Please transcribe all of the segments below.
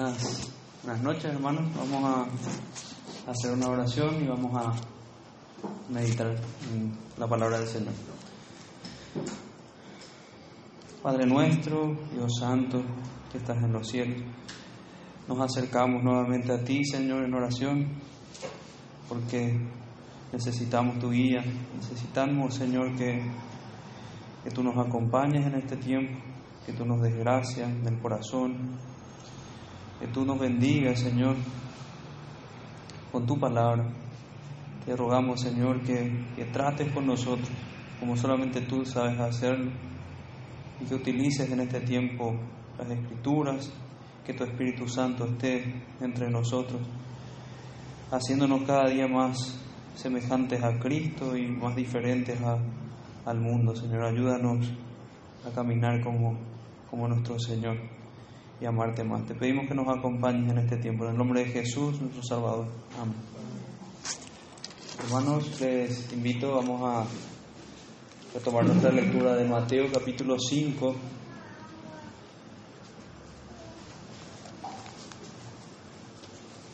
Buenas, buenas noches, hermanos. Vamos a hacer una oración y vamos a meditar en la palabra del Señor. Padre nuestro, Dios Santo, que estás en los cielos, nos acercamos nuevamente a ti, Señor, en oración, porque necesitamos tu guía, necesitamos, Señor, que, que tú nos acompañes en este tiempo, que tú nos des gracia del corazón, que tú nos bendigas, Señor, con tu palabra. Te rogamos, Señor, que, que trates con nosotros como solamente tú sabes hacerlo y que utilices en este tiempo las escrituras, que tu Espíritu Santo esté entre nosotros, haciéndonos cada día más semejantes a Cristo y más diferentes a, al mundo. Señor, ayúdanos a caminar como, como nuestro Señor y amarte más. Te pedimos que nos acompañes en este tiempo. En el nombre de Jesús, nuestro Salvador. Amén. Hermanos, les invito, vamos a retomar nuestra lectura de Mateo capítulo 5.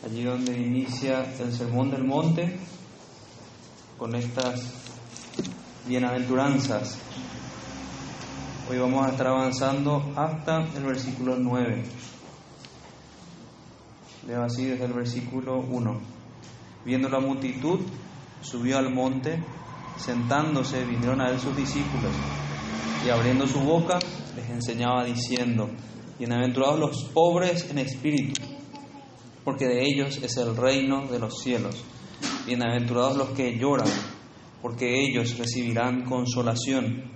Allí donde inicia el Sermón del Monte con estas bienaventuranzas. Hoy vamos a estar avanzando hasta el versículo 9. Leo así desde el versículo 1. Viendo la multitud, subió al monte, sentándose, vinieron a él sus discípulos, y abriendo su boca, les enseñaba diciendo, Bienaventurados los pobres en espíritu, porque de ellos es el reino de los cielos. Bienaventurados los que lloran, porque ellos recibirán consolación.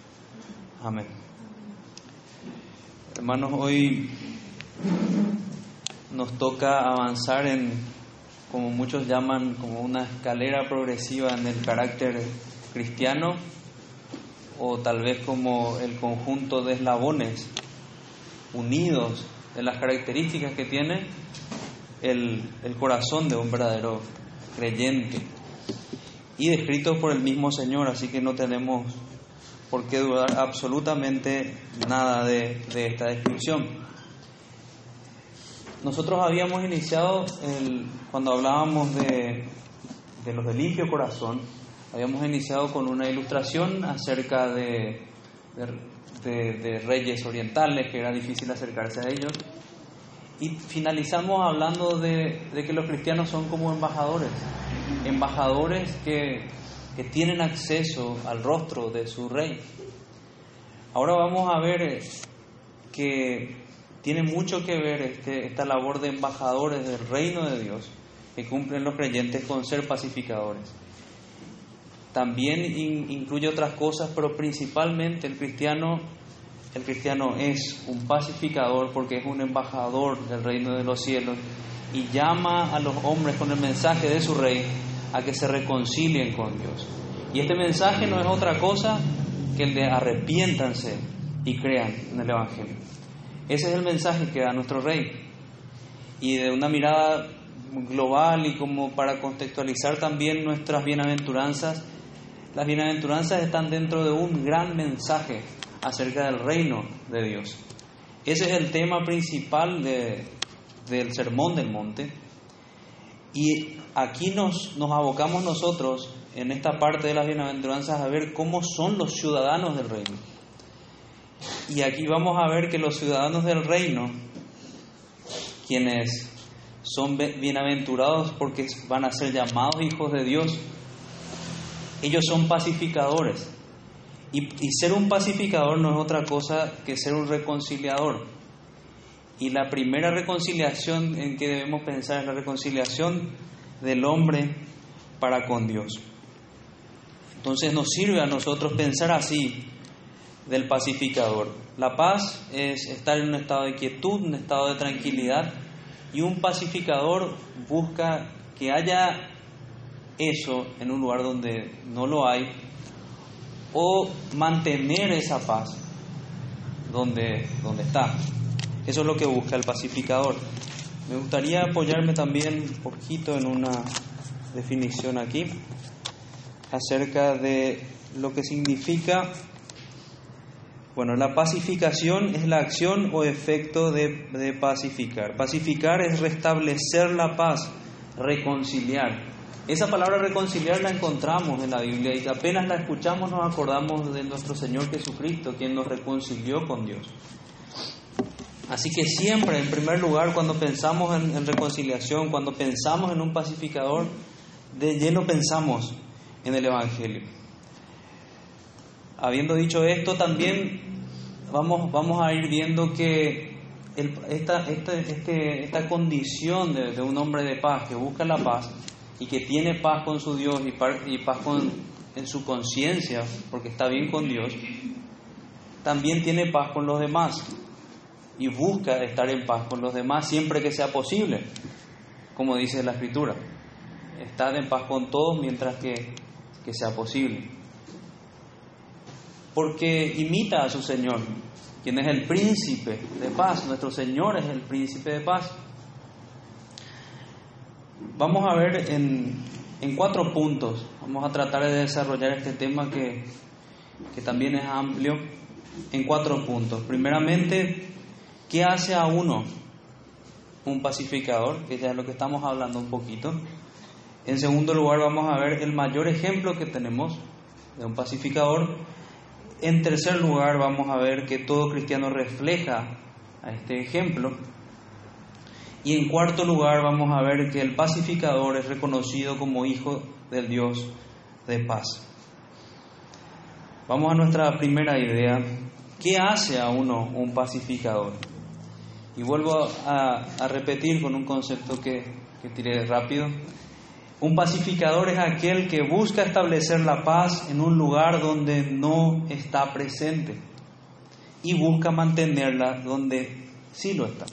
Amén. Hermanos, hoy nos toca avanzar en, como muchos llaman, como una escalera progresiva en el carácter cristiano, o tal vez como el conjunto de eslabones unidos de las características que tiene el, el corazón de un verdadero creyente y descrito por el mismo Señor, así que no tenemos por qué dudar absolutamente nada de, de esta descripción. Nosotros habíamos iniciado, el, cuando hablábamos de, de, los de limpio corazón, habíamos iniciado con una ilustración acerca de, de, de reyes orientales, que era difícil acercarse a ellos, y finalizamos hablando de, de, que los cristianos son como embajadores, embajadores que, que, tienen acceso al rostro de su rey. Ahora vamos a ver que tiene mucho que ver este, esta labor de embajadores del reino de Dios que cumplen los creyentes con ser pacificadores. También in, incluye otras cosas, pero principalmente el cristiano el cristiano es un pacificador porque es un embajador del reino de los cielos y llama a los hombres con el mensaje de su rey a que se reconcilien con Dios. Y este mensaje no es otra cosa que el de arrepiéntanse y crean en el Evangelio. Ese es el mensaje que da nuestro rey. Y de una mirada global y como para contextualizar también nuestras bienaventuranzas, las bienaventuranzas están dentro de un gran mensaje acerca del reino de Dios. Ese es el tema principal de, del Sermón del Monte. Y aquí nos, nos abocamos nosotros en esta parte de las bienaventuranzas a ver cómo son los ciudadanos del reino. Y aquí vamos a ver que los ciudadanos del reino, quienes son bienaventurados porque van a ser llamados hijos de Dios, ellos son pacificadores. Y, y, ser un pacificador no es otra cosa que ser un reconciliador. Y la primera reconciliación en que debemos pensar es la reconciliación del hombre para con Dios. Entonces nos sirve a nosotros pensar así del pacificador. La paz es estar en un estado de quietud, un estado de tranquilidad, y un pacificador busca que haya eso en un lugar donde no lo hay, o mantener esa paz donde, donde está. Eso es lo que busca el pacificador. Me gustaría apoyarme también un poquito en una definición aquí acerca de lo que significa, bueno, la pacificación es la acción o efecto de, de pacificar. Pacificar es restablecer la paz, reconciliar. Esa palabra reconciliar la encontramos en la Biblia y apenas la escuchamos nos acordamos de nuestro Señor Jesucristo, quien nos reconcilió con Dios. Así que siempre, en primer lugar, cuando pensamos en, reconciliación, cuando pensamos en un pacificador, de lleno pensamos en el Evangelio. Habiendo dicho esto, también vamos, vamos a ir viendo que esta, esta, este, esta condición de, un hombre de paz que busca la paz y que tiene paz con su Dios y, paz con, en su conciencia, porque está bien con Dios, también tiene paz con los demás y busca estar en paz con los demás siempre que sea posible, como dice la Escritura. Estar en paz con todos mientras que, que sea posible. Porque imita a su Señor, quien es el príncipe de paz. Nuestro Señor es el príncipe de paz. Vamos a ver en, cuatro puntos, vamos a tratar de desarrollar este tema que, que también es amplio, en cuatro puntos. Primeramente, ¿qué hace a uno un pacificador? Que ya es lo que estamos hablando un poquito. En segundo lugar, vamos a ver el mayor ejemplo que tenemos de un pacificador. En tercer lugar, vamos a ver que todo cristiano refleja a este ejemplo. Y en cuarto lugar vamos a ver que el pacificador es reconocido como hijo del Dios de paz. Vamos a nuestra primera idea. ¿Qué hace a uno un pacificador? Y vuelvo a, repetir con un concepto que, que tiré rápido. Un pacificador es aquel que busca establecer la paz en un lugar donde no está presente y busca mantenerla donde sí lo está.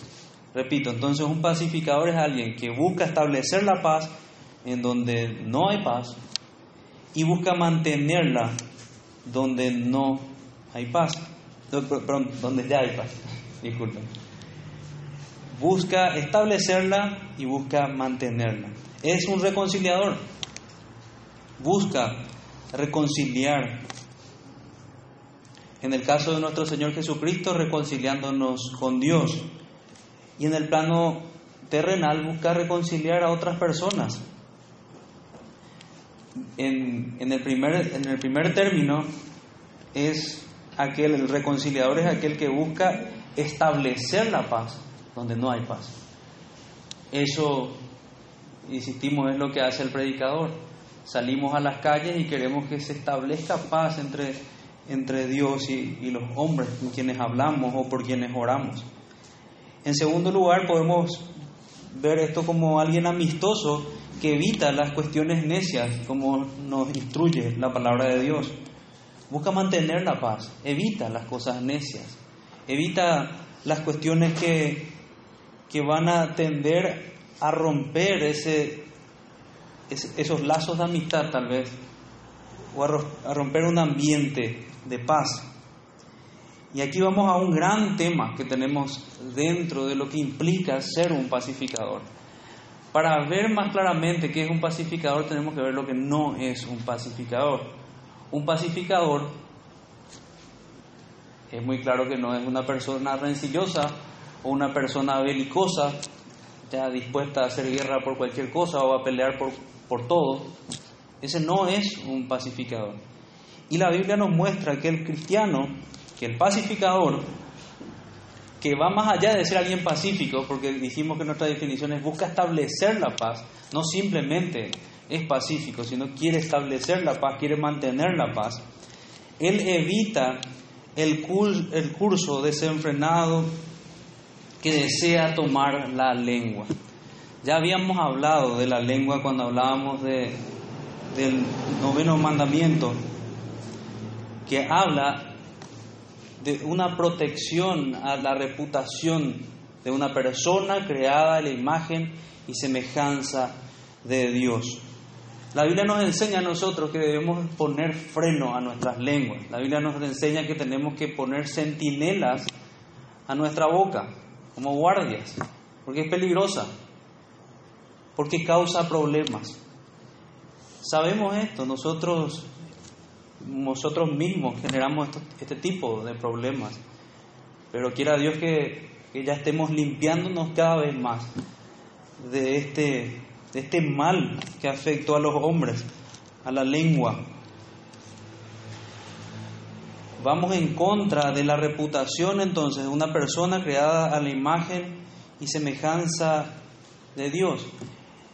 Repito, entonces un pacificador es alguien que busca establecer la paz en donde no hay paz y busca mantenerla donde no hay paz. Perdón, donde ya hay paz. Disculpen. Busca establecerla y busca mantenerla. Es un reconciliador. Busca reconciliar. En el caso de nuestro Señor Jesucristo, reconciliándonos con Dios y en el plano terrenal buscar reconciliar a otras personas. En, el primer, en el primer término es aquel, el reconciliador es aquel que busca establecer la paz donde no hay paz. Eso, insistimos, es lo que hace el predicador. Salimos a las calles y queremos que se establezca paz entre, entre Dios y, y los hombres con quienes hablamos o por quienes oramos. En segundo lugar, podemos ver esto como alguien amistoso que evita las cuestiones necias, como nos instruye la palabra de Dios. Busca mantener la paz, evita las cosas necias, evita las cuestiones que, que van a tender a romper ese, esos lazos de amistad tal vez, o a romper un ambiente de paz. Y aquí vamos a un gran tema que tenemos dentro de lo que implica ser un pacificador. Para ver más claramente qué es un pacificador tenemos que ver lo que no es un pacificador. Un pacificador es muy claro que no es una persona rencillosa o una persona belicosa, ya dispuesta a hacer guerra por cualquier cosa o a pelear por, por todo. Ese no es un pacificador. Y la Biblia nos muestra que el cristiano que el pacificador, que va más allá de ser alguien pacífico, porque dijimos que nuestra definición es busca establecer la paz, no simplemente es pacífico, sino quiere establecer la paz, quiere mantener la paz, él evita el, curso desenfrenado que desea tomar la lengua. Ya habíamos hablado de la lengua cuando hablábamos de, del noveno mandamiento, que habla de una protección a la reputación de una persona creada a la imagen y semejanza de Dios. La Biblia nos enseña a nosotros que debemos poner freno a nuestras lenguas. La Biblia nos enseña que tenemos que poner centinelas a nuestra boca, como guardias, porque es peligrosa, porque causa problemas. Sabemos esto, nosotros, nosotros mismos generamos este tipo de problemas, pero quiera Dios que, ya estemos limpiándonos cada vez más de este de este mal que afectó a los hombres, a la lengua. Vamos en contra de la reputación entonces de una persona creada a la imagen y semejanza de Dios.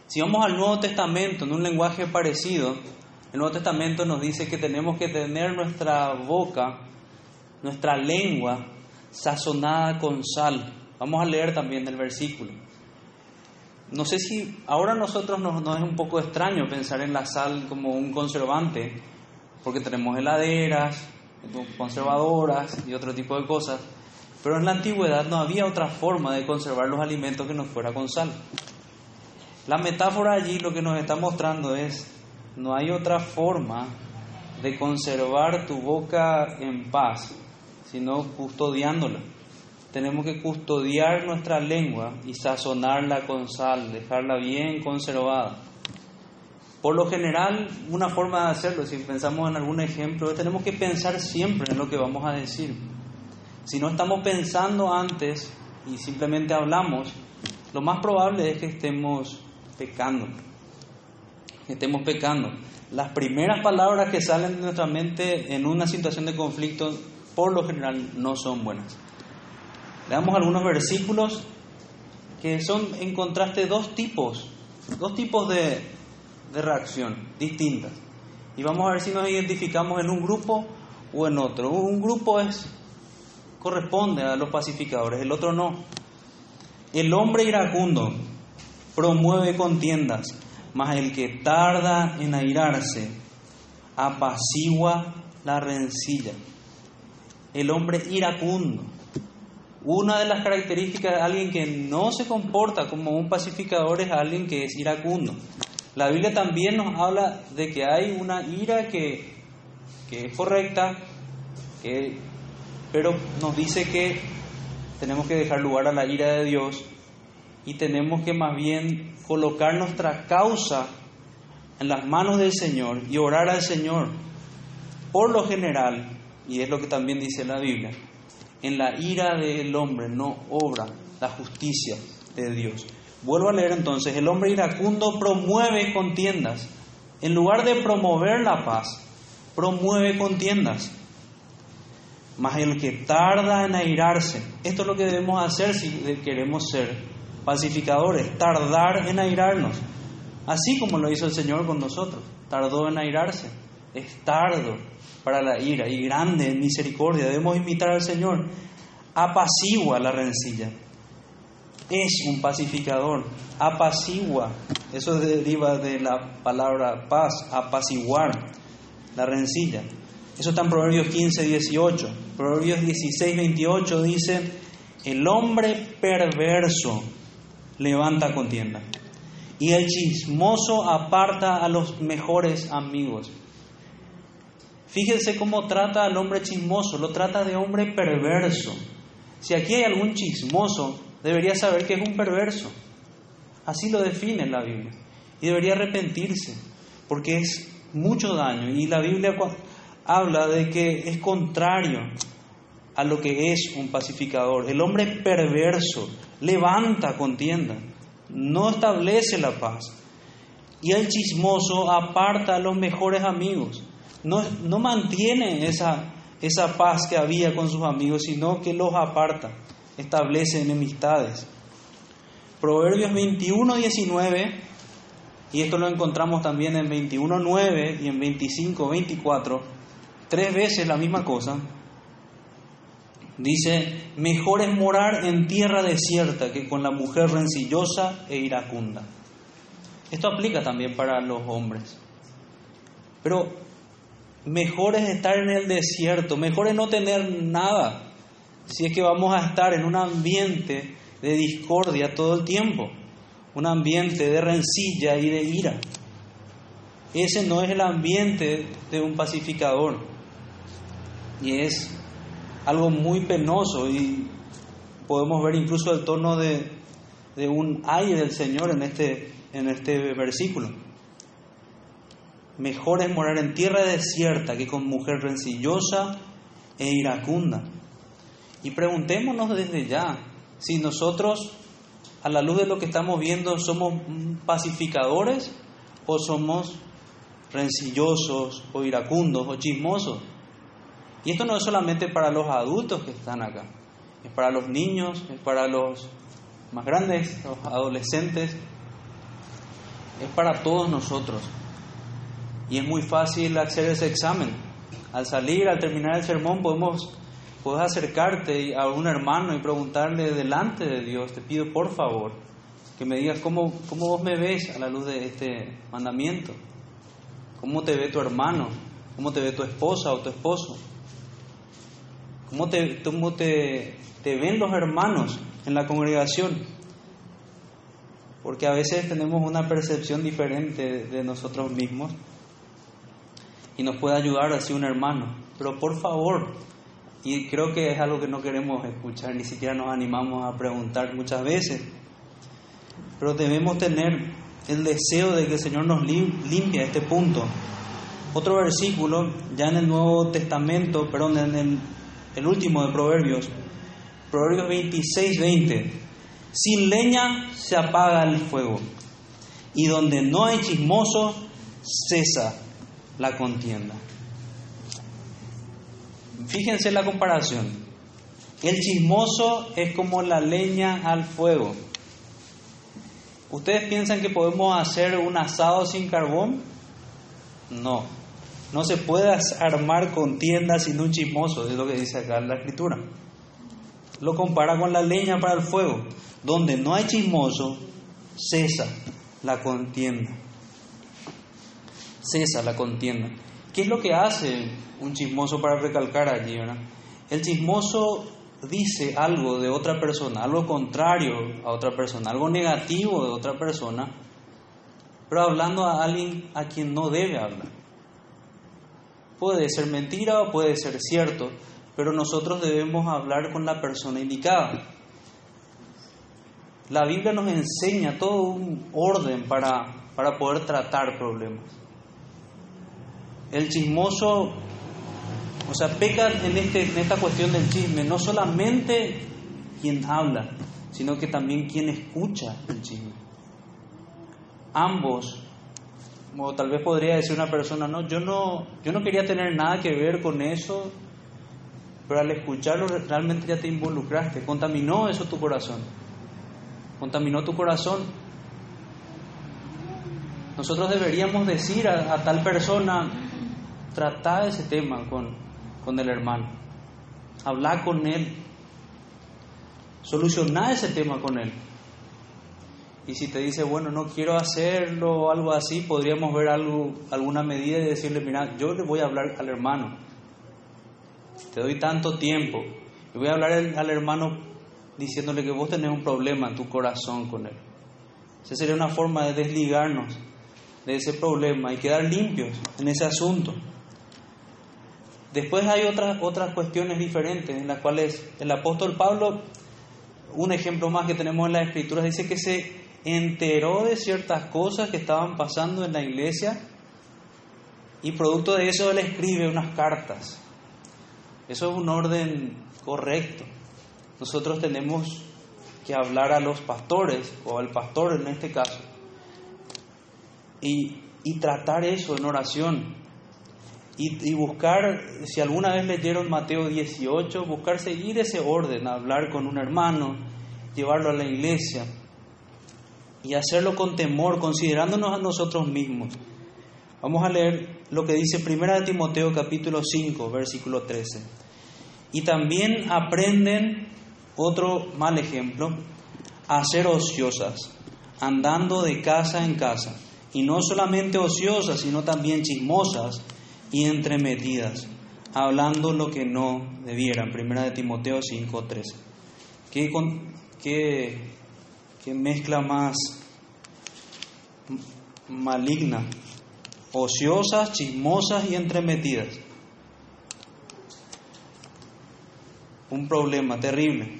Si vamos al Nuevo Testamento en un lenguaje parecido, el Nuevo Testamento nos dice que tenemos que tener nuestra boca, nuestra lengua sazonada con sal. Vamos a leer también el versículo no sé si ahora a nosotros nos, es un poco extraño pensar en la sal como un conservante, porque tenemos heladeras, conservadoras y otro tipo de cosas, pero en la antigüedad no había otra forma de conservar los alimentos que no fuera con sal. La metáfora allí lo que nos está mostrando es, no hay otra forma de conservar tu boca en paz, sino custodiándola tenemos que custodiar nuestra lengua y sazonarla con sal, dejarla bien conservada. Por lo general, una forma de hacerlo, si pensamos en algún ejemplo, es tenemos que pensar siempre en lo que vamos a decir. Si no estamos pensando antes y simplemente hablamos, lo más probable es que estemos pecando. Que estemos pecando. Las primeras palabras que salen de nuestra mente en una situación de conflicto, por lo general, no son buenas. Leamos algunos versículos que son en contraste dos tipos, dos tipos de, de reacción distintas. Y vamos a ver si nos identificamos en un grupo o en otro. Un grupo es corresponde a los pacificadores, el otro no. El hombre iracundo promueve contiendas, mas el que tarda en airarse apacigua la rencilla. El hombre iracundo una de las características de alguien que no se comporta como un pacificador es alguien que es iracundo. La Biblia también nos habla de que hay una ira que, es correcta, pero nos dice que tenemos que dejar lugar a la ira de Dios y tenemos que más bien colocar nuestra causa en las manos del Señor y orar al Señor. Por lo general, y es lo que también dice la Biblia, en la ira del hombre no obra la justicia de Dios. Vuelvo a leer entonces, el hombre iracundo promueve contiendas. En lugar de promover la paz, promueve contiendas. Mas el que tarda en airarse, esto es lo que debemos hacer si queremos ser pacificadores, tardar en airarnos. Así como lo hizo el Señor con nosotros, tardó en airarse, es tardo, para la ira y grande en misericordia. Debemos imitar al Señor. Apacigua la rencilla. Es un pacificador. Apacigua. Eso deriva de la palabra paz, apaciguar la rencilla. Eso está en Proverbios 15, 18. Proverbios 16, 28 dice, el hombre perverso levanta contienda y el chismoso aparta a los mejores amigos. Fíjense cómo trata al hombre chismoso, lo trata de hombre perverso. Si aquí hay algún chismoso, debería saber que es un perverso. Así lo define la Biblia. Y debería arrepentirse, porque es mucho daño. Y la Biblia habla de que es contrario a lo que es un pacificador. El hombre perverso levanta contienda, no establece la paz. Y el chismoso aparta a los mejores amigos no, mantiene esa, esa paz que había con sus amigos, sino que los aparta, establece enemistades. Proverbios 21, 19, y esto lo encontramos también en 21, 9 y en 25, 24, tres veces la misma cosa. Dice, mejor es morar en tierra desierta que con la mujer rencillosa e iracunda. Esto aplica también para los hombres. Pero mejor es estar en el desierto, mejor es no tener nada, si es que vamos a estar en un ambiente de discordia todo el tiempo, un ambiente de rencilla y de ira. Ese no es el ambiente de un pacificador. Y es algo muy penoso y podemos ver incluso el tono de, de un ay del Señor en este, en este versículo. Mejor es morar en tierra desierta que con mujer rencillosa e iracunda. Y preguntémonos desde ya si nosotros, a la luz de lo que estamos viendo, somos pacificadores o somos rencillosos o iracundos o chismosos. Y esto no es solamente para los adultos que están acá, es para los niños, es para los más grandes, los adolescentes, es para todos nosotros. Y es muy fácil hacer ese examen. Al salir, al terminar el sermón, podemos puedes acercarte a un hermano y preguntarle delante de Dios, te pido por favor que me digas cómo, cómo vos me ves a la luz de este mandamiento, cómo te ve tu hermano, cómo te ve tu esposa o tu esposo, cómo te, cómo te, te ven los hermanos en la congregación, porque a veces tenemos una percepción diferente de nosotros mismos y nos puede ayudar así un hermano. Pero por favor, y creo que es algo que no queremos escuchar, ni siquiera nos animamos a preguntar muchas veces. Pero debemos tener el deseo de que el Señor nos limpie este punto. Otro versículo, ya en el Nuevo Testamento, perdón, en el, el último de Proverbios, Proverbios 26, 20. Sin leña se apaga el fuego, y donde no hay chismoso, cesa la contienda. Fíjense la comparación. El chismoso es como la leña al fuego. ¿Ustedes piensan que podemos hacer un asado sin carbón? No. No se puede armar contienda sin un chismoso, es lo que dice acá en la escritura. Lo compara con la leña para el fuego. Donde no hay chismoso, cesa la contienda. Cesa la contienda. ¿Qué es lo que hace un chismoso para recalcar allí? ¿verdad? El chismoso dice algo de otra persona, algo contrario a otra persona, algo negativo de otra persona, pero hablando a alguien a quien no debe hablar. Puede ser mentira o puede ser cierto, pero nosotros debemos hablar con la persona indicada. La Biblia nos enseña todo un orden para, para poder tratar problemas. El chismoso, o sea, peca en, este, en esta cuestión del chisme, no solamente quien habla, sino que también quien escucha el chisme. Ambos, como tal vez podría decir una persona, no, yo no, yo no quería tener nada que ver con eso, pero al escucharlo realmente ya te involucraste, contaminó eso tu corazón, contaminó tu corazón. Nosotros deberíamos decir a tal persona, tratar ese tema con, con el hermano, hablar con él, solucionar ese tema con él. Y si te dice, bueno, no quiero hacerlo o algo así, podríamos ver algo, alguna medida y decirle, mira, yo le voy a hablar al hermano, te doy tanto tiempo, le voy a hablar al hermano diciéndole que vos tenés un problema en tu corazón con él. Esa sería una forma de desligarnos de ese problema y quedar limpios en ese asunto. Después hay otras, otras cuestiones diferentes en las cuales el apóstol Pablo, un ejemplo más que tenemos en las escrituras, dice que se enteró de ciertas cosas que estaban pasando en la iglesia y producto de eso él escribe unas cartas. Eso es un orden correcto. Nosotros tenemos que hablar a los pastores, o al pastor en este caso, y, y tratar eso en oración. Y, buscar, si alguna vez leyeron Mateo 18, buscar seguir ese orden, hablar con un hermano, llevarlo a la iglesia y hacerlo con temor, considerándonos a nosotros mismos. Vamos a leer lo que dice 1 Timoteo capítulo 5, versículo 13. Y también aprenden otro mal ejemplo, a ser ociosas, andando de casa en casa, y no solamente ociosas, sino también chismosas, y entremetidas, hablando lo que no debieran. Primera de Timoteo 5:13. ¿Qué, qué, qué mezcla más maligna? Ociosas, chismosas y entremetidas. Un problema terrible.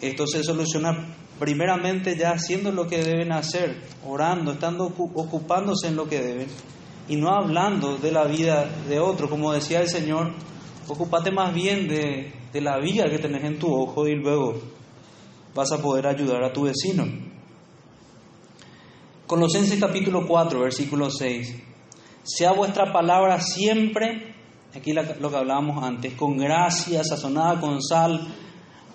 Esto se soluciona primeramente ya haciendo lo que deben hacer, orando, estando ocupándose en lo que deben y no hablando de la vida de otro. Como decía el Señor, ocúpate más bien de, de la vida que tenés en tu ojo y luego vas a poder ayudar a tu vecino. Colosenses capítulo 4, versículo 6. Sea vuestra palabra siempre, aquí lo que hablábamos antes, con gracia, sazonada con sal,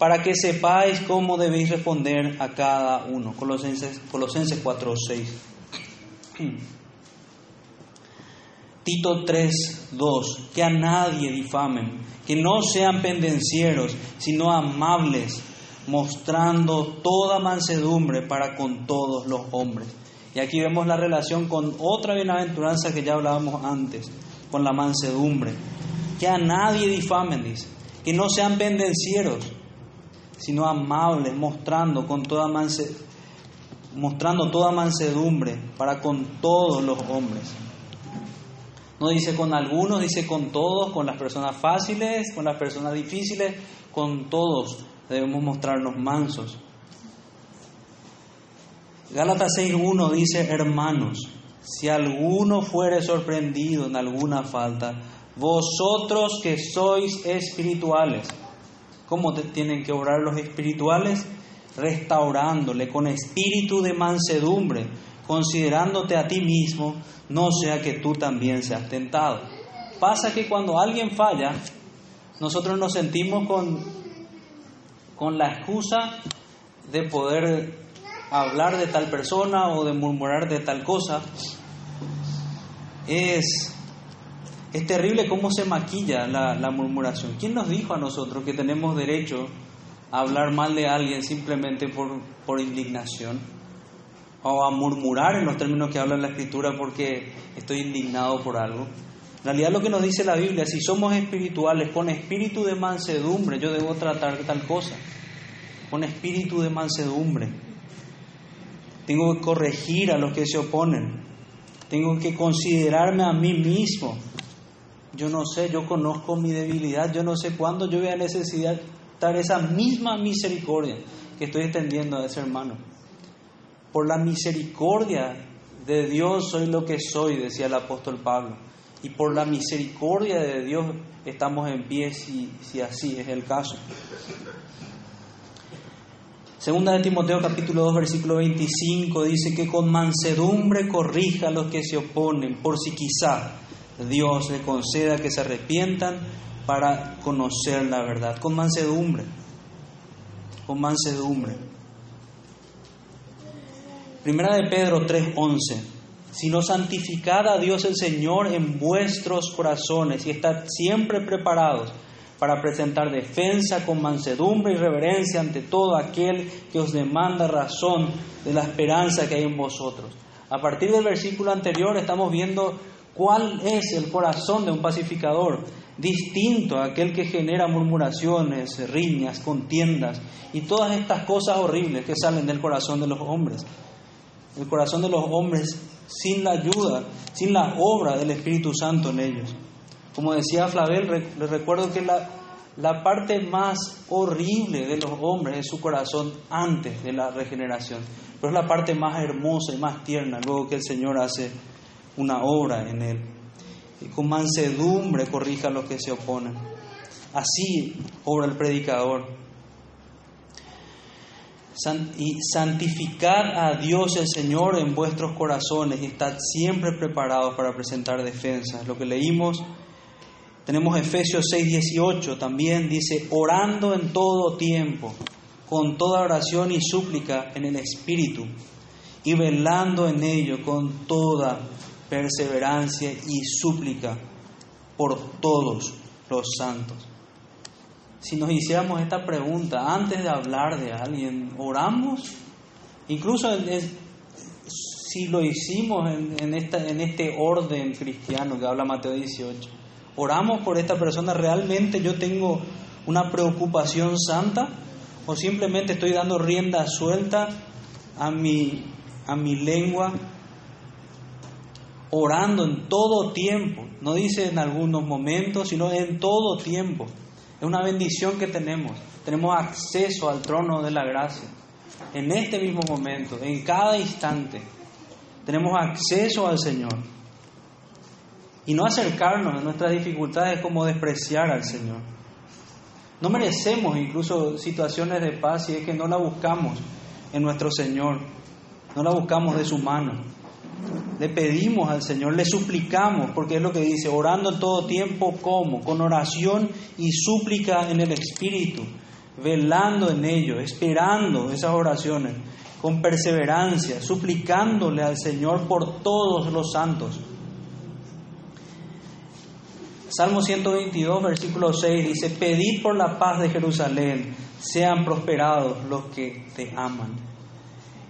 para que sepáis cómo debéis responder a cada uno. Colosenses, Colosenses 4, 6. Tito 3, 2. Que a nadie difamen, que no sean pendencieros, sino amables, mostrando toda mansedumbre para con todos los hombres. Y aquí vemos la relación con otra bienaventuranza que ya hablábamos antes, con la mansedumbre. Que a nadie difamen, dice. Que no sean pendencieros, sino amables, mostrando, con toda mostrando toda mansedumbre para con todos los hombres. No dice con algunos, dice con todos, con las personas fáciles, con las personas difíciles, con todos debemos mostrarnos mansos. Gálatas 6.1 dice, hermanos, si alguno fuere sorprendido en alguna falta, vosotros que sois espirituales, ¿Cómo tienen que orar los espirituales? Restaurándole con espíritu de mansedumbre, considerándote a ti mismo, no sea que tú también seas tentado. Pasa que cuando alguien falla, nosotros nos sentimos con, con la excusa de poder hablar de tal persona o de murmurar de tal cosa. Es es terrible cómo se maquilla la, murmuración. ¿Quién nos dijo a nosotros que tenemos derecho a hablar mal de alguien simplemente por, indignación? O a murmurar en los términos que habla la Escritura porque estoy indignado por algo. En realidad lo que nos dice la Biblia, si somos espirituales, con espíritu de mansedumbre, yo debo tratar tal cosa. Con espíritu de mansedumbre. Tengo que corregir a los que se oponen. Tengo que considerarme a mí mismo yo no sé, yo conozco mi debilidad, yo no sé cuándo yo voy a necesitar esa misma misericordia que estoy extendiendo a ese hermano. Por la misericordia de Dios soy lo que soy, decía el apóstol Pablo. Y por la misericordia de Dios estamos en pie si, si así es el caso. Segunda de Timoteo capítulo 2 versículo 25 dice que con mansedumbre corrija a los que se oponen, por si quizá Dios le conceda que se arrepientan para conocer la verdad, con mansedumbre, con mansedumbre. Primera de Pedro 3:11, sino santificad a Dios el Señor en vuestros corazones y estad siempre preparados para presentar defensa con mansedumbre y reverencia ante todo aquel que os demanda razón de la esperanza que hay en vosotros. A partir del versículo anterior estamos viendo ¿Cuál es el corazón de un pacificador? Distinto a aquel que genera murmuraciones, riñas, contiendas y todas estas cosas horribles que salen del corazón de los hombres. El corazón de los hombres sin la ayuda, sin la obra del Espíritu Santo en ellos. Como decía Flavel, les recuerdo que la, la parte más horrible de los hombres es su corazón antes de la regeneración, pero es la parte más hermosa y más tierna luego que el Señor hace una obra en él. Y con mansedumbre corrija a los que se oponen. Así obra el predicador. Y santificad a Dios el Señor en vuestros corazones y estad siempre preparados para presentar defensas. Lo que leímos, tenemos Efesios 6, 18, también dice, orando en todo tiempo, con toda oración y súplica en el Espíritu, y velando en ello con toda perseverancia y súplica por todos los santos. Si nos hiciéramos esta pregunta antes de hablar de alguien, ¿oramos? Incluso si lo hicimos en, esta, en este orden cristiano que habla Mateo 18. ¿Oramos por esta persona? ¿Realmente yo tengo una preocupación santa? ¿O simplemente estoy dando rienda suelta a mi, a mi lengua? Orando en todo tiempo. No dice en algunos momentos, sino en todo tiempo. Es una bendición que tenemos. Tenemos acceso al trono de la gracia. En este mismo momento, en cada instante, tenemos acceso al Señor. Y no acercarnos a nuestras dificultades como despreciar al Señor. No merecemos incluso situaciones de paz si es que no la buscamos en nuestro Señor, no la buscamos de su mano. Le pedimos al Señor, le suplicamos, porque es lo que dice, orando en todo tiempo, ¿cómo? Con oración y súplica en el Espíritu, velando en ello, esperando esas oraciones, con perseverancia, suplicándole al Señor por todos los santos. Salmo 122, versículo 6 dice, pedid por la paz de Jerusalén, sean prosperados los que te aman.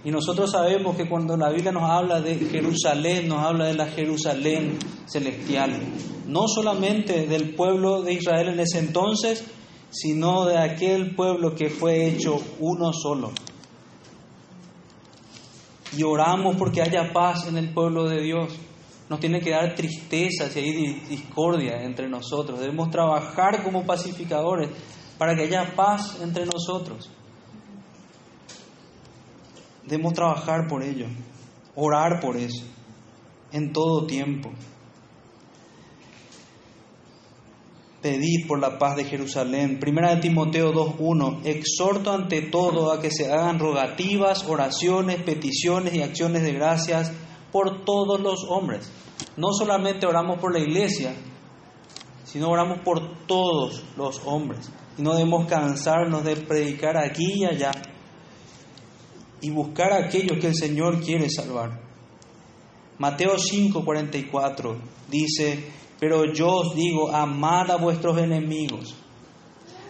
Y nosotros sabemos que cuando la Biblia nos habla de Jerusalén, nos habla de la Jerusalén celestial, no solamente del pueblo de Israel en ese entonces, sino de aquel pueblo que fue hecho uno solo. Y oramos porque haya paz en el pueblo de Dios. Nos tiene que dar tristeza si hay discordia entre nosotros. Debemos trabajar como pacificadores para que haya paz entre nosotros. Debemos trabajar por ello, orar por eso, en todo tiempo. Pedid por la paz de Jerusalén. Primera de Timoteo 2.1. Exhorto ante todo a que se hagan rogativas, oraciones, peticiones y acciones de gracias por todos los hombres. No solamente oramos por la iglesia, sino oramos por todos los hombres. Y no debemos cansarnos de predicar aquí y allá y buscar a aquellos que el Señor quiere salvar. Mateo 5:44 dice, pero yo os digo, amad a vuestros enemigos,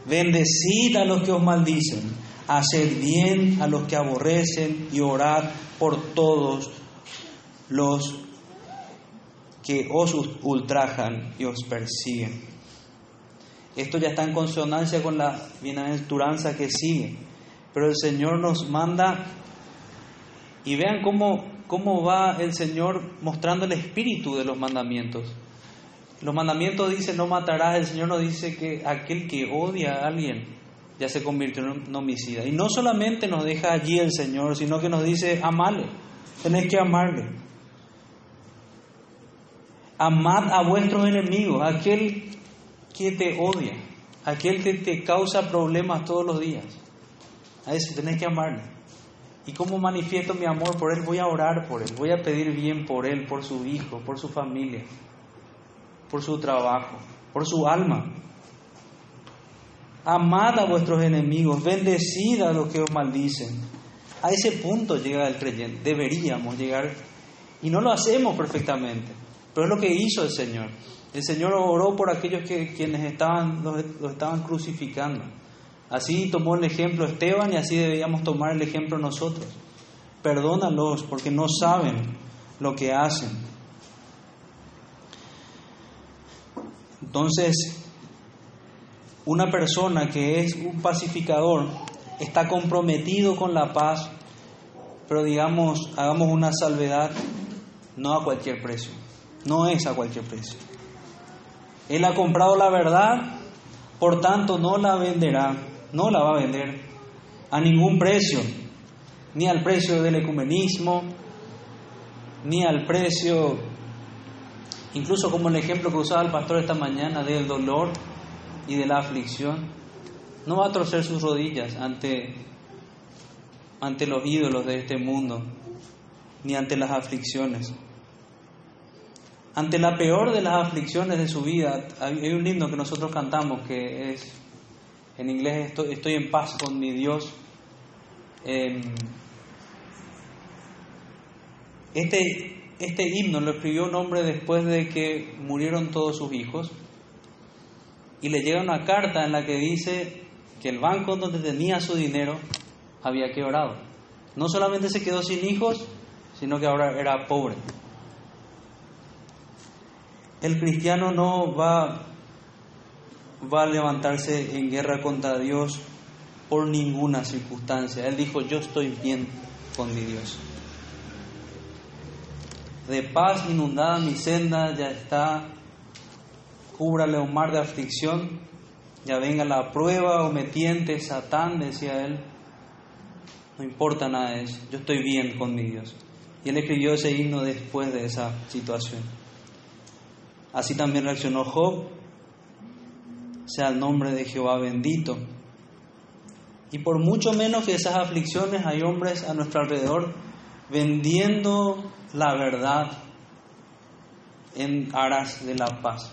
bendecid a los que os maldicen, haced bien a los que aborrecen y orad por todos los que os ultrajan y os persiguen. Esto ya está en consonancia con la bienaventuranza que sigue, pero el Señor nos manda y vean cómo, cómo va el Señor mostrando el espíritu de los mandamientos. Los mandamientos dicen no matarás, el Señor nos dice que aquel que odia a alguien ya se convirtió en un homicida. Y no solamente nos deja allí el Señor, sino que nos dice amale, tenés que amarle. Amad a vuestros enemigos, aquel que te odia, aquel que te causa problemas todos los días. A eso tenés que amarle. ¿Y cómo manifiesto mi amor por Él? Voy a orar por Él, voy a pedir bien por Él, por su hijo, por su familia, por su trabajo, por su alma. Amad a vuestros enemigos, bendecid a los que os maldicen. A ese punto llega el creyente, deberíamos llegar, y no lo hacemos perfectamente, pero es lo que hizo el Señor. El Señor oró por aquellos que, quienes estaban, los estaban crucificando. Así tomó el ejemplo Esteban y así deberíamos tomar el ejemplo nosotros. Perdónalos porque no saben lo que hacen. Entonces, una persona que es un pacificador está comprometido con la paz, pero digamos, hagamos una salvedad, no a cualquier precio, no es a cualquier precio. Él ha comprado la verdad, por tanto no la venderá no la va a vender a ningún precio, ni al precio del ecumenismo, ni al precio, incluso como el ejemplo que usaba el pastor esta mañana del dolor y de la aflicción. No va a torcer sus rodillas ante, ante los ídolos de este mundo, ni ante las aflicciones. Ante la peor de las aflicciones de su vida, hay un himno que nosotros cantamos que es en inglés estoy, en paz con mi Dios. Em, este, este himno lo escribió un hombre después de que murieron todos sus hijos y le llega una carta en la que dice que el banco donde tenía su dinero había quebrado. No solamente se quedó sin hijos, sino que ahora era pobre. El cristiano no va, va a levantarse en guerra contra Dios por ninguna circunstancia. Él dijo, yo estoy bien con mi Dios. De paz inundada mi senda ya está, cúbrale un mar de aflicción, ya venga la prueba o me tiente Satán, decía él. No importa nada de eso, yo estoy bien con mi Dios. Y él escribió ese himno después de esa situación. Así también reaccionó Job. Sea el nombre de Jehová bendito. Y por mucho menos que esas aflicciones hay hombres a nuestro alrededor vendiendo la verdad en aras de la paz.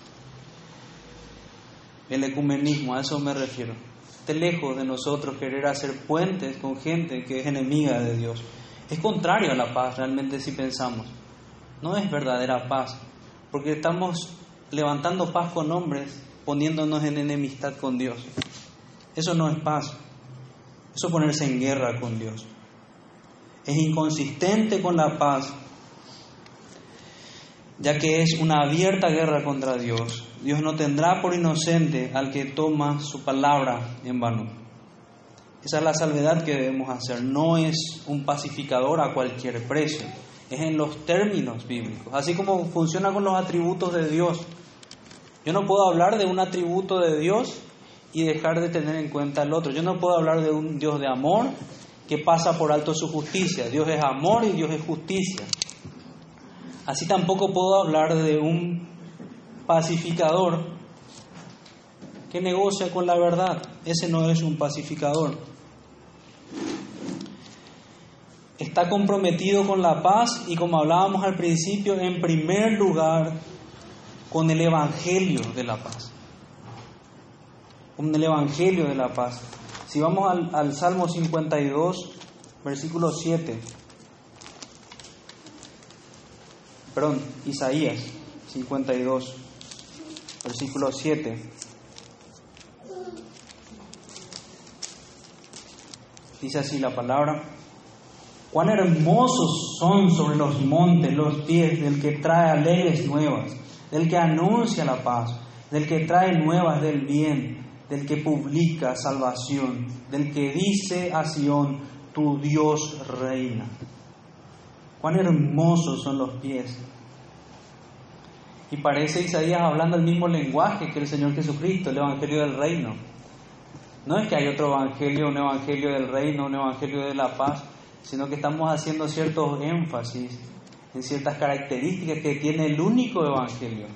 El ecumenismo, a eso me refiero. Esté lejos de nosotros querer hacer puentes con gente que es enemiga de Dios. Es contrario a la paz realmente si pensamos. No es verdadera paz, porque estamos levantando paz con hombres poniéndonos en enemistad con Dios. Eso no es paz. Eso es ponerse en guerra con Dios. Es inconsistente con la paz, ya que es una abierta guerra contra Dios. Dios no tendrá por inocente al que toma su palabra en vano. Esa es la salvedad que debemos hacer. No es un pacificador a cualquier precio. Es en los términos bíblicos. Así como funciona con los atributos de Dios. Yo no puedo hablar de un atributo de Dios y dejar de tener en cuenta el otro. Yo no puedo hablar de un Dios de amor que pasa por alto su justicia. Dios es amor y Dios es justicia. Así tampoco puedo hablar de un pacificador que negocia con la verdad. Ese no es un pacificador. Está comprometido con la paz y como hablábamos al principio, en primer lugar, con el Evangelio de la paz con el Evangelio de la paz. Si vamos al, al Salmo 52, versículo 7, perdón, Isaías 52, versículo 7. Dice así la palabra, cuán hermosos son sobre los montes los pies del que trae alegres nuevas, del que anuncia la paz, del que trae nuevas del bien, del que publica salvación, del que dice a Sión, tu Dios reina. Cuán hermosos son los pies. Y parece Isaías hablando el mismo lenguaje que el Señor Jesucristo, el Evangelio del Reino. No es que hay otro Evangelio, un Evangelio del Reino, un Evangelio de la paz, sino que estamos haciendo ciertos énfasis en ciertas características que tiene el único Evangelio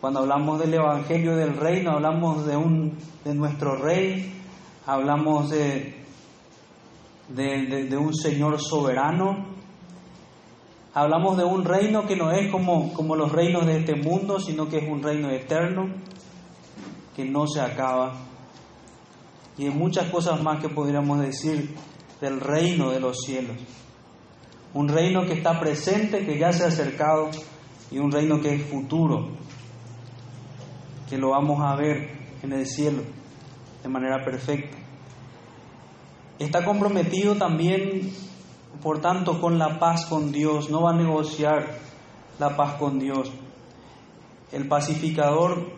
cuando hablamos del Evangelio del Reino, hablamos de, un, de nuestro Rey, hablamos de, de, un Señor soberano, hablamos de un reino que no es como, como los reinos de este mundo, sino que es un reino eterno, que no se acaba. Y de muchas cosas más que podríamos decir del reino de los cielos. Un reino que está presente, que ya se ha acercado, y un reino que es futuro, que lo vamos a ver en el cielo de manera perfecta. Está comprometido también, por tanto, con la paz con Dios, no va a negociar la paz con Dios. El pacificador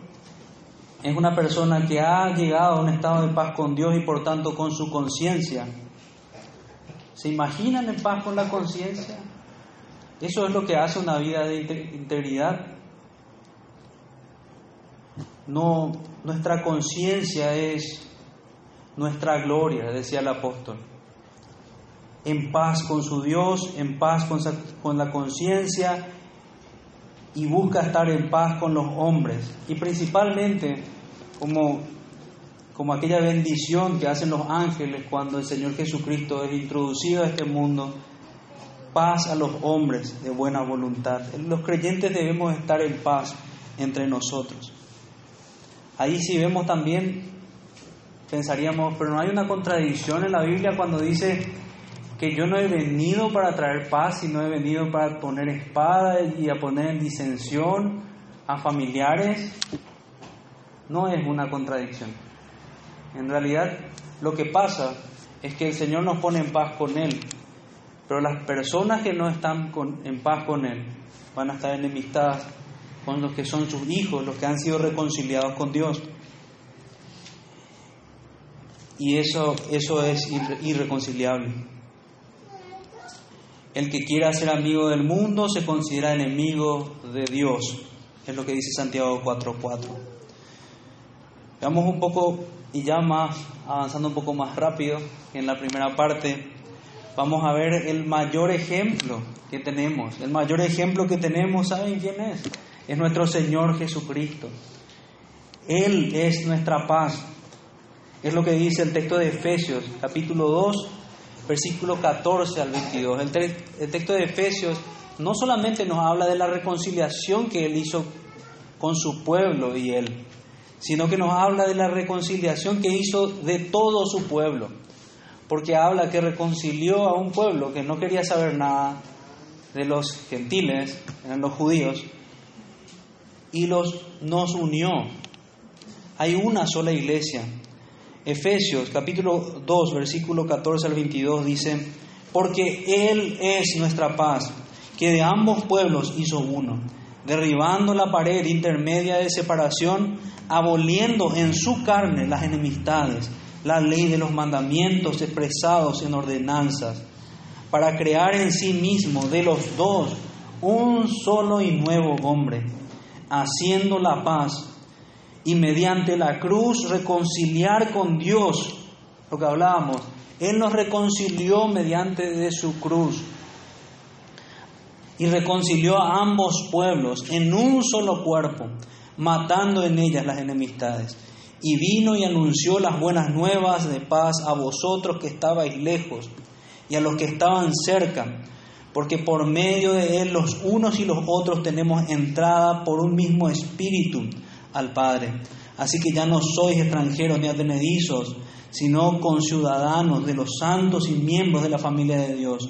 es una persona que ha llegado a un estado de paz con Dios y por tanto con su conciencia. ¿Se imaginan en paz con la conciencia? Eso es lo que hace una vida de integridad. No, nuestra conciencia es nuestra gloria, decía el apóstol. En paz con su Dios, en paz con, con la conciencia y busca estar en paz con los hombres. Y principalmente como, como aquella bendición que hacen los ángeles cuando el Señor Jesucristo es introducido a este mundo, paz a los hombres de buena voluntad. Los creyentes debemos estar en paz entre nosotros. Ahí sí vemos también, pensaríamos, pero no hay una contradicción en la Biblia cuando dice que yo no he venido para traer paz, sino he venido para poner espada y a poner en disensión a familiares. No es una contradicción. En realidad lo que pasa es que el Señor nos pone en paz con Él, Pero las personas que no están en paz con Él van a estar enemistadas con los que son sus hijos, los que han sido reconciliados con Dios. Y eso, eso es irreconciliable. El que quiera ser amigo del mundo se considera enemigo de Dios. Es lo que dice Santiago 4.4. Veamos un poco, y ya más, avanzando un poco más rápido en la primera parte, vamos a ver el mayor ejemplo que tenemos. El mayor ejemplo que tenemos, ¿saben quién es? Es nuestro Señor Jesucristo. Él es nuestra paz. Es lo que dice el texto de Efesios, capítulo 2, versículo 14 al 22. El, el, texto de Efesios no solamente nos habla de la reconciliación que Él hizo con su pueblo y Él, sino que nos habla de la reconciliación que hizo de todo su pueblo. Porque habla que reconcilió a un pueblo que no quería saber nada de los gentiles, eran los judíos, y los nos unió. Hay una sola iglesia, Efesios capítulo 2, versículo 14 al 22 dice, porque Él es nuestra paz, que de ambos pueblos hizo uno, derribando la pared intermedia de separación, aboliendo en su carne las enemistades, la ley de los mandamientos expresados en ordenanzas, para crear en sí mismo de los dos un solo y nuevo hombre, haciendo la paz y mediante la cruz reconciliar con Dios, lo que hablábamos. Él nos reconcilió mediante de su cruz y reconcilió a ambos pueblos en un solo cuerpo, matando en ellas las enemistades. Y vino y anunció las buenas nuevas de paz a vosotros que estabais lejos y a los que estaban cerca, porque por medio de él los unos y los otros tenemos entrada por un mismo espíritu al Padre. Así que ya no sois extranjeros ni atenedizos, sino conciudadanos de los santos y miembros de la familia de Dios,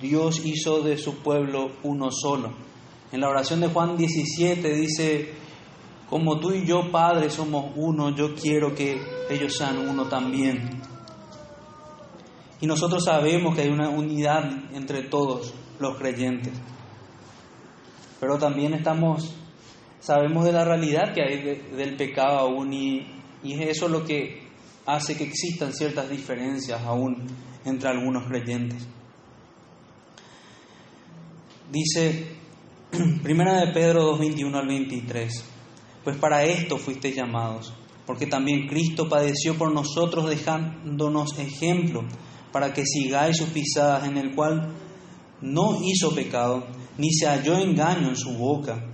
Dios hizo de su pueblo uno solo. En la oración de Juan 17 dice, como tú y yo, Padre, somos uno, yo quiero que ellos sean uno también. Y nosotros sabemos que hay una unidad entre todos los creyentes. Pero también estamos sabemos de la realidad que hay del pecado aún y, y es eso lo que hace que existan ciertas diferencias aún entre algunos creyentes. Dice Primera de Pedro 2, 21 al 23, pues para esto fuisteis llamados, porque también Cristo padeció por nosotros dejándonos ejemplo, para que sigáis sus pisadas, en el cual no hizo pecado, ni se halló engaño en su boca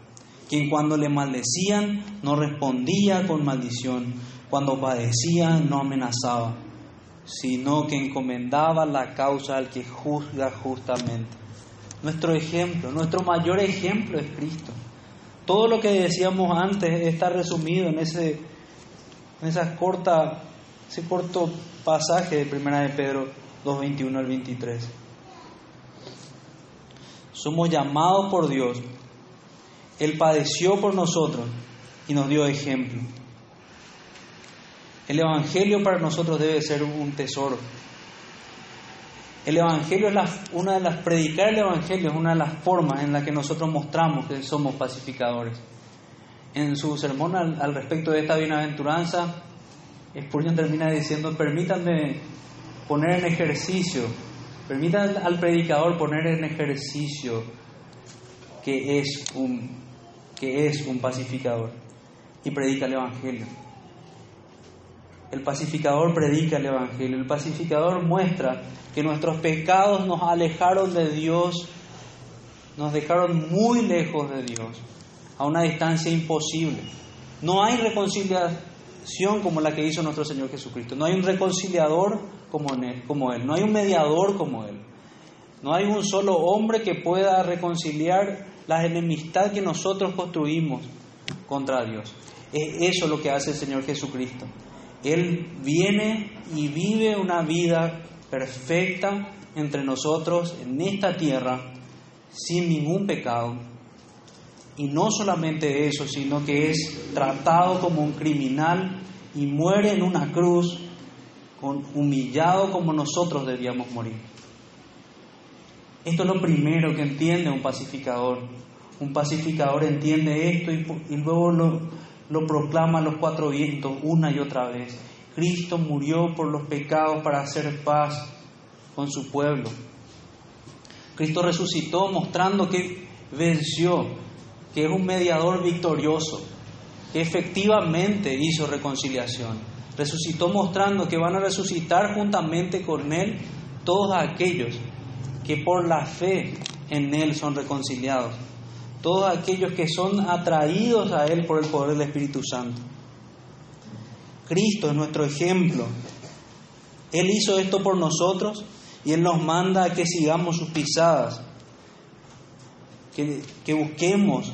quien cuando le maldecían no respondía con maldición, cuando padecía no amenazaba, sino que encomendaba la causa al que juzga justamente. Nuestro ejemplo, nuestro mayor ejemplo es Cristo. Todo lo que decíamos antes está resumido en ese, en esa corta, ese corto pasaje de 1 de Pedro 2.21 al 23. Somos llamados por Dios él padeció por nosotros y nos dio ejemplo. El Evangelio para nosotros debe ser un tesoro. El Evangelio es una de las, predicar el Evangelio es una de las formas en las que nosotros mostramos que somos pacificadores. En su sermón al, respecto de esta bienaventuranza, Spurgeon termina diciendo, permítanme poner en ejercicio, permítanme al predicador poner en ejercicio que es un que es un pacificador y predica el Evangelio. El pacificador predica el Evangelio. El pacificador muestra que nuestros pecados nos alejaron de Dios, nos dejaron muy lejos de Dios, a una distancia imposible. No hay reconciliación como la que hizo nuestro Señor Jesucristo. No hay un reconciliador como Él. No hay un mediador como Él. No hay un solo hombre que pueda reconciliar la enemistad que nosotros construimos contra Dios. Es eso lo que hace el Señor Jesucristo. Él viene y vive una vida perfecta entre nosotros en esta tierra sin ningún pecado. Y no solamente eso, sino que es tratado como un criminal y muere en una cruz humillado como nosotros debíamos morir. Esto es lo primero que entiende un pacificador. Un pacificador entiende esto y, luego lo, lo proclama a los cuatro vientos una y otra vez. Cristo murió por los pecados para hacer paz con su pueblo. Cristo resucitó mostrando que venció, que es un mediador victorioso, que efectivamente hizo reconciliación. Resucitó mostrando que van a resucitar juntamente con Él todos aquellos que por la fe en Él son reconciliados, todos aquellos que son atraídos a Él por el poder del Espíritu Santo. Cristo es nuestro ejemplo. Él hizo esto por nosotros y Él nos manda a que sigamos sus pisadas, que, que busquemos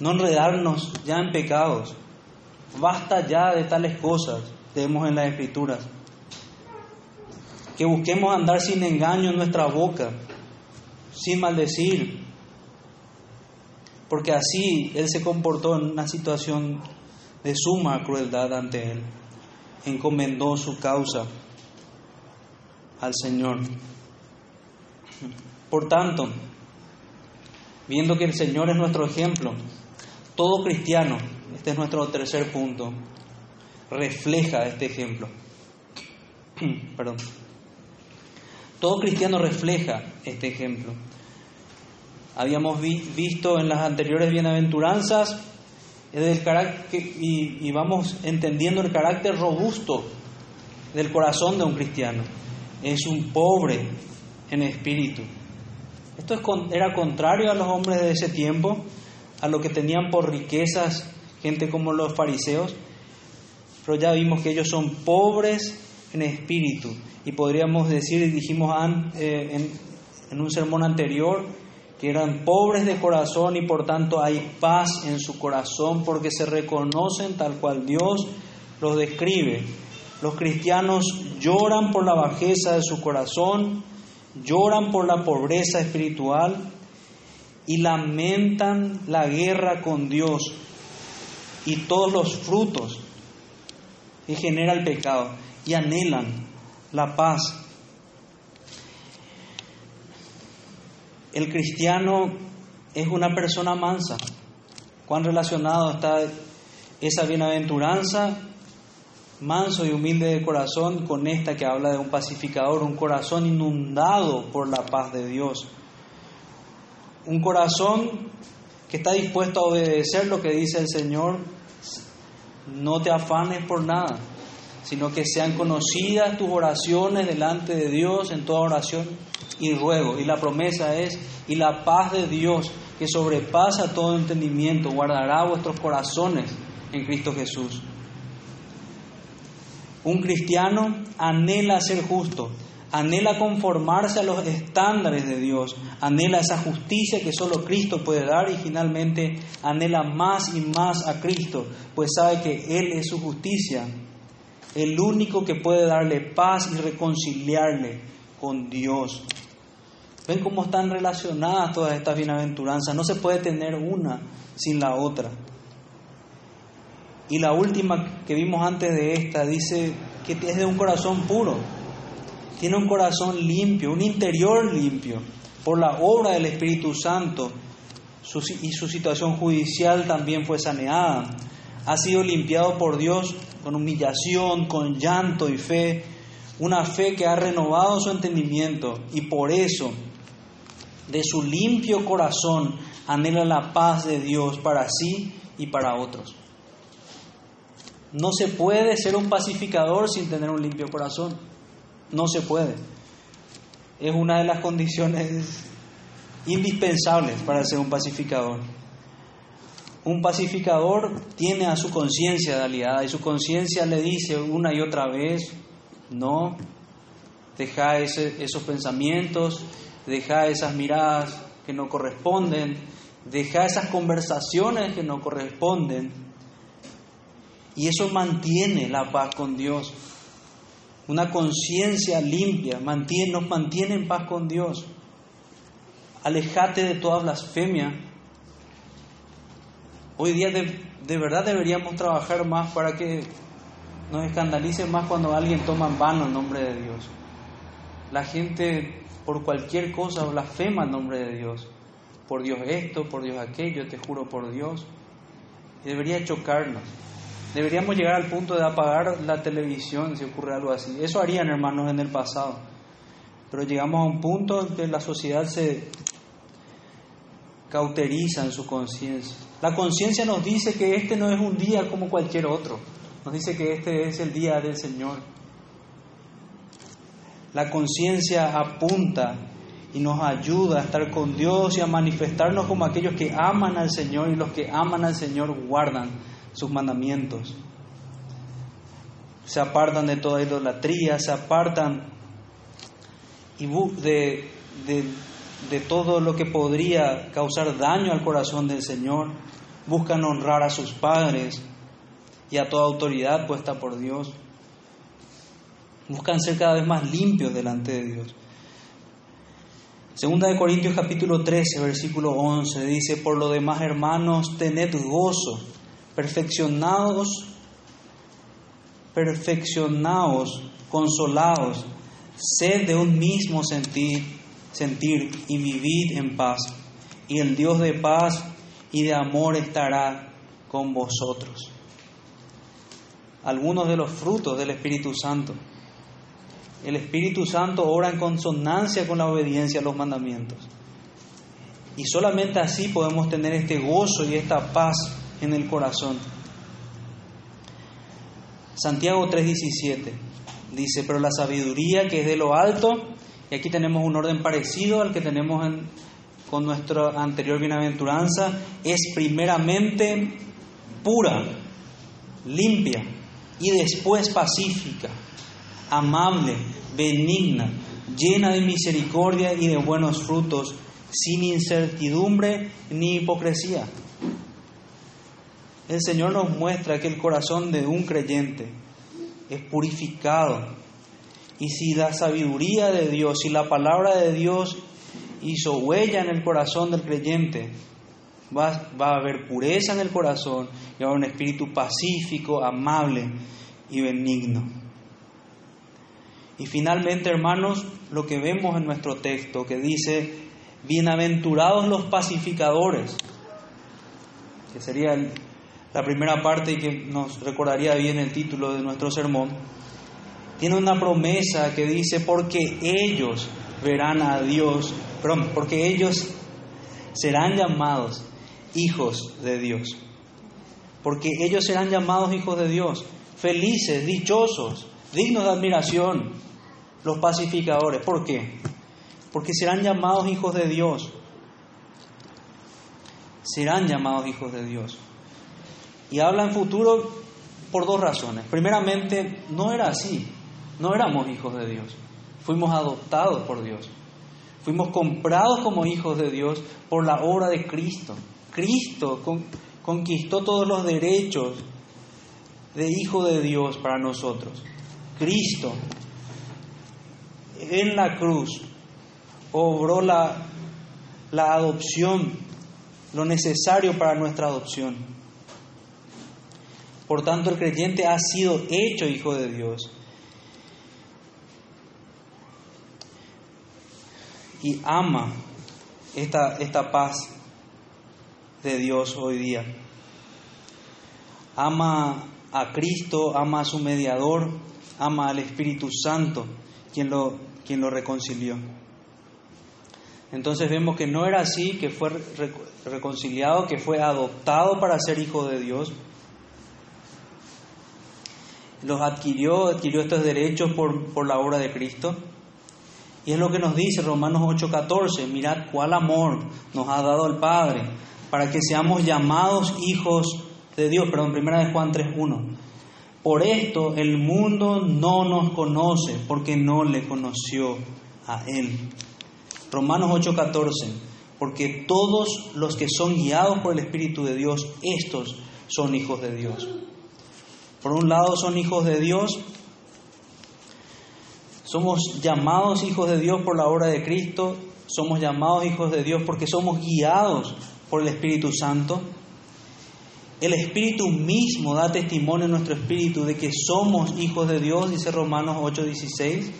no enredarnos ya en pecados. Basta ya de tales cosas, vemos en las Escrituras. Que busquemos andar sin engaño en nuestra boca, sin maldecir, porque así Él se comportó en una situación de suma crueldad ante Él. Encomendó su causa al Señor. Por tanto, viendo que el Señor es nuestro ejemplo, todo cristiano, este es nuestro tercer punto, refleja este ejemplo. Perdón. Todo cristiano refleja este ejemplo. Habíamos visto en las anteriores bienaventuranzas del carácter, y, vamos entendiendo el carácter robusto del corazón de un cristiano. Es un pobre en espíritu. Esto era contrario a los hombres de ese tiempo, a lo que tenían por riquezas gente como los fariseos, pero ya vimos que ellos son pobres en espíritu. Y podríamos decir, y dijimos eh, en, en un sermón anterior, que eran pobres de corazón y por tanto hay paz en su corazón porque se reconocen tal cual Dios los describe. Los cristianos lloran por la bajeza de su corazón, lloran por la pobreza espiritual y lamentan la guerra con Dios y todos los frutos que genera el pecado y anhelan la paz. El cristiano es una persona mansa. ¿Cuán relacionado está esa bienaventuranza manso y humilde de corazón, con esta que habla de un pacificador, un corazón inundado por la paz de Dios. Un corazón que está dispuesto a obedecer lo que dice el Señor. No te afanes por nada, sino que sean conocidas tus oraciones delante de Dios en toda oración y ruego. Y la promesa es, y la paz de Dios, que sobrepasa todo entendimiento, guardará vuestros corazones en Cristo Jesús. Un cristiano anhela ser justo, anhela conformarse a los estándares de Dios, anhela esa justicia que solo Cristo puede dar y finalmente anhela más y más a Cristo, pues sabe que Él es su justicia, el único que puede darle paz y reconciliarle con Dios. ¿Ven cómo están relacionadas todas estas bienaventuranzas? No se puede tener una sin la otra. Y la última que vimos antes de esta dice que es de un corazón puro. Tiene un corazón limpio, un interior limpio, por la obra del Espíritu Santo. y su situación judicial también fue saneada. Ha sido limpiado por Dios con humillación, con llanto y fe. Una fe que ha renovado su entendimiento. Y por eso, de su limpio corazón, anhela la paz de Dios para sí y para otros. No se puede ser un pacificador sin tener un limpio corazón. No se puede. Es una de las condiciones indispensables para ser un pacificador. Un pacificador tiene a su conciencia de aliada y su conciencia le dice una y otra vez, no, deja esos pensamientos, deja esas miradas que no corresponden, deja esas conversaciones que no corresponden. Y eso mantiene la paz con Dios. Una conciencia limpia mantiene, nos mantiene en paz con Dios. Alejate de toda blasfemia. Hoy día de, de verdad deberíamos trabajar más para que nos escandalice más cuando alguien toma en vano el nombre de Dios. La gente por cualquier cosa blasfema el nombre de Dios. Por Dios esto, por Dios aquello, te juro por Dios. Debería chocarnos. Deberíamos llegar al punto de apagar la televisión si ocurre algo así. Eso harían hermanos en el pasado. Pero llegamos a un punto en que la sociedad se cauteriza en su conciencia. La conciencia nos dice que este no es un día como cualquier otro. Nos dice que este es el día del Señor. La conciencia apunta y nos ayuda a estar con Dios y a manifestarnos como aquellos que aman al Señor y los que aman al Señor guardan sus mandamientos. Se apartan de toda idolatría, se apartan de, de, de todo lo que podría causar daño al corazón del Señor, buscan honrar a sus padres y a toda autoridad puesta por Dios. Buscan ser cada vez más limpios delante de Dios. Segunda de Corintios capítulo 13, versículo 11 dice, por lo demás hermanos, tened gozo, perfeccionados, perfeccionados, consolados, sed de un mismo sentir, sentir y vivid en paz. Y el Dios de paz y de amor estará con vosotros. Algunos de los frutos del Espíritu Santo el Espíritu Santo obra en consonancia con la obediencia a los mandamientos. Y solamente así podemos tener este gozo y esta paz en el corazón. Santiago 3:17 dice, pero la sabiduría que es de lo alto, y aquí tenemos un orden parecido al que tenemos con nuestra anterior bienaventuranza, es primeramente pura, limpia y después pacífica amable, benigna, llena de misericordia y de buenos frutos, sin incertidumbre ni hipocresía. El Señor nos muestra que el corazón de un creyente es purificado. Y si la sabiduría de Dios, si la palabra de Dios hizo huella en el corazón del creyente, va, a haber pureza en el corazón y va a haber un espíritu pacífico, amable y benigno. Y finalmente, hermanos, lo que vemos en nuestro texto que dice, bienaventurados los pacificadores, que sería la primera parte y que nos recordaría bien el título de nuestro sermón, tiene una promesa que dice, porque ellos verán a Dios, perdón, porque ellos serán llamados hijos de Dios. Porque ellos serán llamados hijos de Dios, felices, dichosos, dignos de admiración, los pacificadores. ¿Por qué? Porque serán llamados hijos de Dios. Serán llamados hijos de Dios. Y habla en futuro por dos razones. Primeramente, no era así. No éramos hijos de Dios. Fuimos adoptados por Dios. Fuimos comprados como hijos de Dios por la obra de Cristo. Cristo conquistó todos los derechos de hijo de Dios para nosotros. Cristo en la cruz obró la, la adopción, lo necesario para nuestra adopción. Por tanto, el creyente ha sido hecho hijo de Dios. Y ama esta, esta paz de Dios hoy día. Ama a Cristo, ama a su mediador, ama al Espíritu Santo, quien lo quien lo reconcilió. Entonces vemos que no era así, que fue reconciliado, que fue adoptado para ser hijo de Dios. Los adquirió, adquirió estos derechos por, por la obra de Cristo. Y es lo que nos dice Romanos 8:14, mirad cuál amor nos ha dado el Padre para que seamos llamados hijos de Dios. Perdón, primera de Juan 3:1 Por esto el mundo no nos conoce, porque no le conoció a Él. Romanos 8:14, porque todos los que son guiados por el Espíritu de Dios, estos son hijos de Dios. Por un lado son hijos de Dios, somos llamados hijos de Dios por la obra de Cristo, somos llamados hijos de Dios porque somos guiados por el Espíritu Santo. El Espíritu mismo da testimonio en nuestro espíritu de que somos hijos de Dios, dice Romanos 8:16.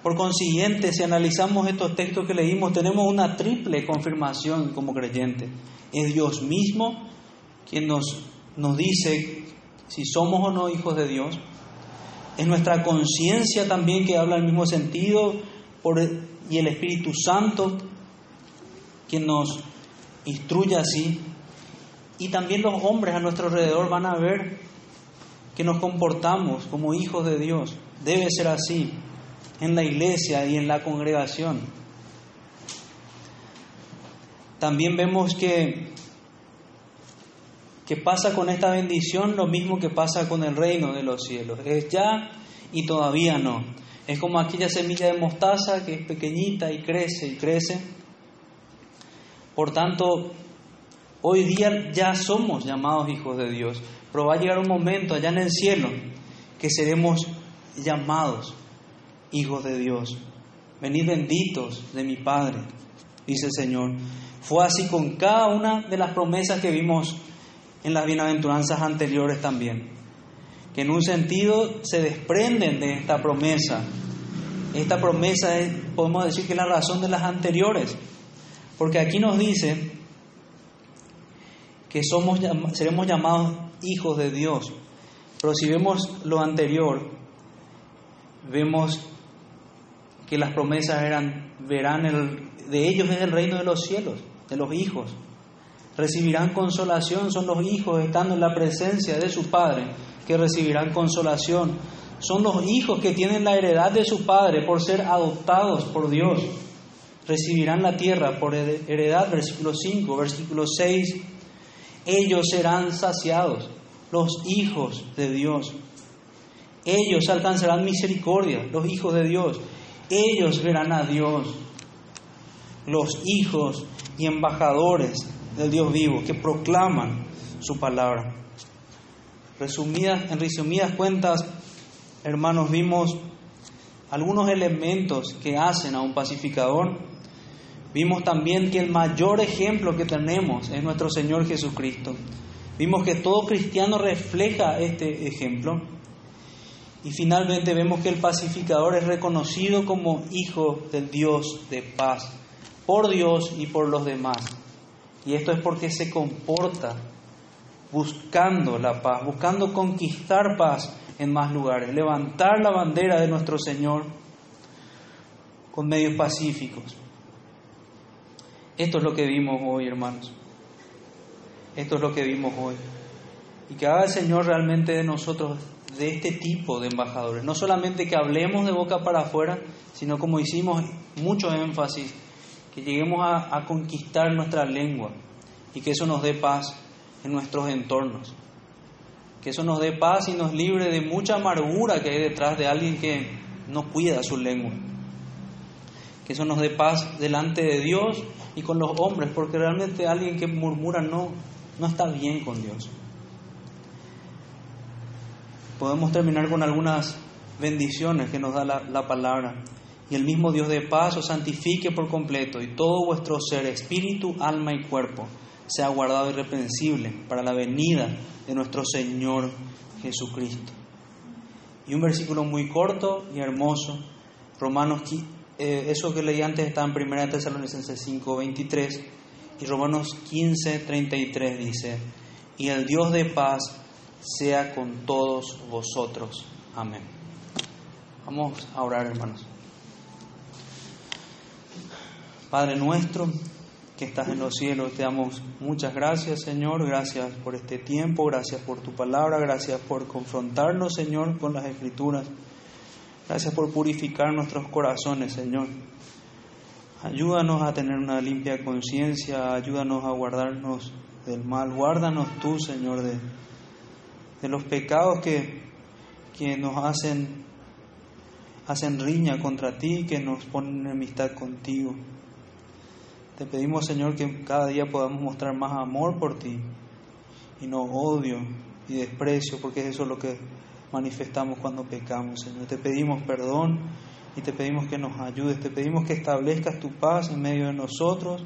Por consiguiente, si analizamos estos textos que leímos, tenemos una triple confirmación como creyentes. Es Dios mismo quien nos, nos dice si somos o no hijos de Dios. Es nuestra conciencia también que habla el mismo sentido y el Espíritu Santo quien nos instruye así. Y también los hombres a nuestro alrededor van a ver que nos comportamos como hijos de Dios. Debe ser así en la iglesia y en la congregación. También vemos que, que pasa con esta bendición lo mismo que pasa con el reino de los cielos. Es ya y todavía no. Es como aquella semilla de mostaza que es pequeñita y crece y crece. Por tanto, hoy día ya somos llamados hijos de Dios, pero va a llegar un momento allá en el cielo que seremos llamados hijos de Dios. Venid benditos de mi Padre, dice el Señor. Fue así con cada una de las promesas que vimos en las bienaventuranzas anteriores también, que en un sentido se desprenden de esta promesa. Esta promesa es, podemos decir que es la razón de las anteriores, porque aquí nos dice que somos, seremos llamados hijos de Dios, pero si vemos lo anterior, vemos que las promesas eran, verán, el, de ellos es el reino de los cielos, de los hijos. Recibirán consolación, son los hijos estando en la presencia de su Padre que recibirán consolación. Son los hijos que tienen la heredad de su Padre por ser adoptados por Dios. Recibirán la tierra por heredad, versículo 5, versículo 6. Ellos serán saciados, los hijos de Dios. Ellos alcanzarán misericordia, los hijos de Dios. Ellos verán a Dios, los hijos y embajadores del Dios vivo que proclaman su palabra. Resumidas, en resumidas cuentas, hermanos, vimos algunos elementos que hacen a un pacificador. Vimos también que el mayor ejemplo que tenemos es nuestro Señor Jesucristo. Vimos que todo cristiano refleja este ejemplo. Y finalmente vemos que el pacificador es reconocido como hijo del Dios de paz, por Dios y por los demás. Y esto es porque se comporta buscando la paz, buscando conquistar paz en más lugares, levantar la bandera de nuestro Señor con medios pacíficos. Esto es lo que vimos hoy, hermanos. Esto es lo que vimos hoy. Y que haga el Señor realmente de nosotros de este tipo de embajadores. No solamente que hablemos de boca para afuera, sino como hicimos mucho énfasis, que lleguemos a, a conquistar nuestra lengua y que eso nos dé paz en nuestros entornos. Que eso nos dé paz y nos libre de mucha amargura que hay detrás de alguien que no cuida su lengua. Que eso nos dé paz delante de Dios y con los hombres, porque realmente alguien que murmura no, no está bien con Dios podemos terminar con algunas bendiciones que nos da la, palabra. Y el mismo Dios de paz os santifique por completo y todo vuestro ser, espíritu, alma y cuerpo, sea guardado irreprensible para la venida de nuestro Señor Jesucristo. Y un versículo muy corto y hermoso, Romanos, eh, eso que leí antes está en 1 Tesalonicenses 5, 23, y Romanos 15, 33 dice, y el Dios de paz sea con todos vosotros. Amén. Vamos a orar, hermanos. Padre nuestro que estás en los cielos, te damos muchas gracias, Señor. Gracias por este tiempo, gracias por tu palabra, gracias por confrontarnos, Señor, con las escrituras. Gracias por purificar nuestros corazones, Señor. Ayúdanos a tener una limpia conciencia, ayúdanos a guardarnos del mal. Guárdanos tú, Señor, de de los pecados que, que nos hacen, hacen riña contra ti, que nos ponen en amistad contigo. Te pedimos, Señor, que cada día podamos mostrar más amor por ti y no odio y desprecio, porque es eso lo que manifestamos cuando pecamos, Señor. Te pedimos perdón y te pedimos que nos ayudes, te pedimos que establezcas tu paz en medio de nosotros,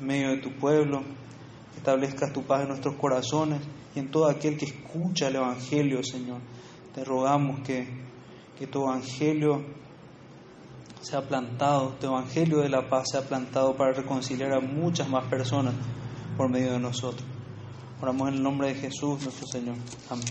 en medio de tu pueblo, establezcas tu paz en nuestros corazones y en todo aquel que escucha el Evangelio, Señor. Te rogamos que, que tu Evangelio sea plantado, tu Evangelio de la paz sea plantado para reconciliar a muchas más personas por medio de nosotros. Oramos en el nombre de Jesús, nuestro Señor. Amén.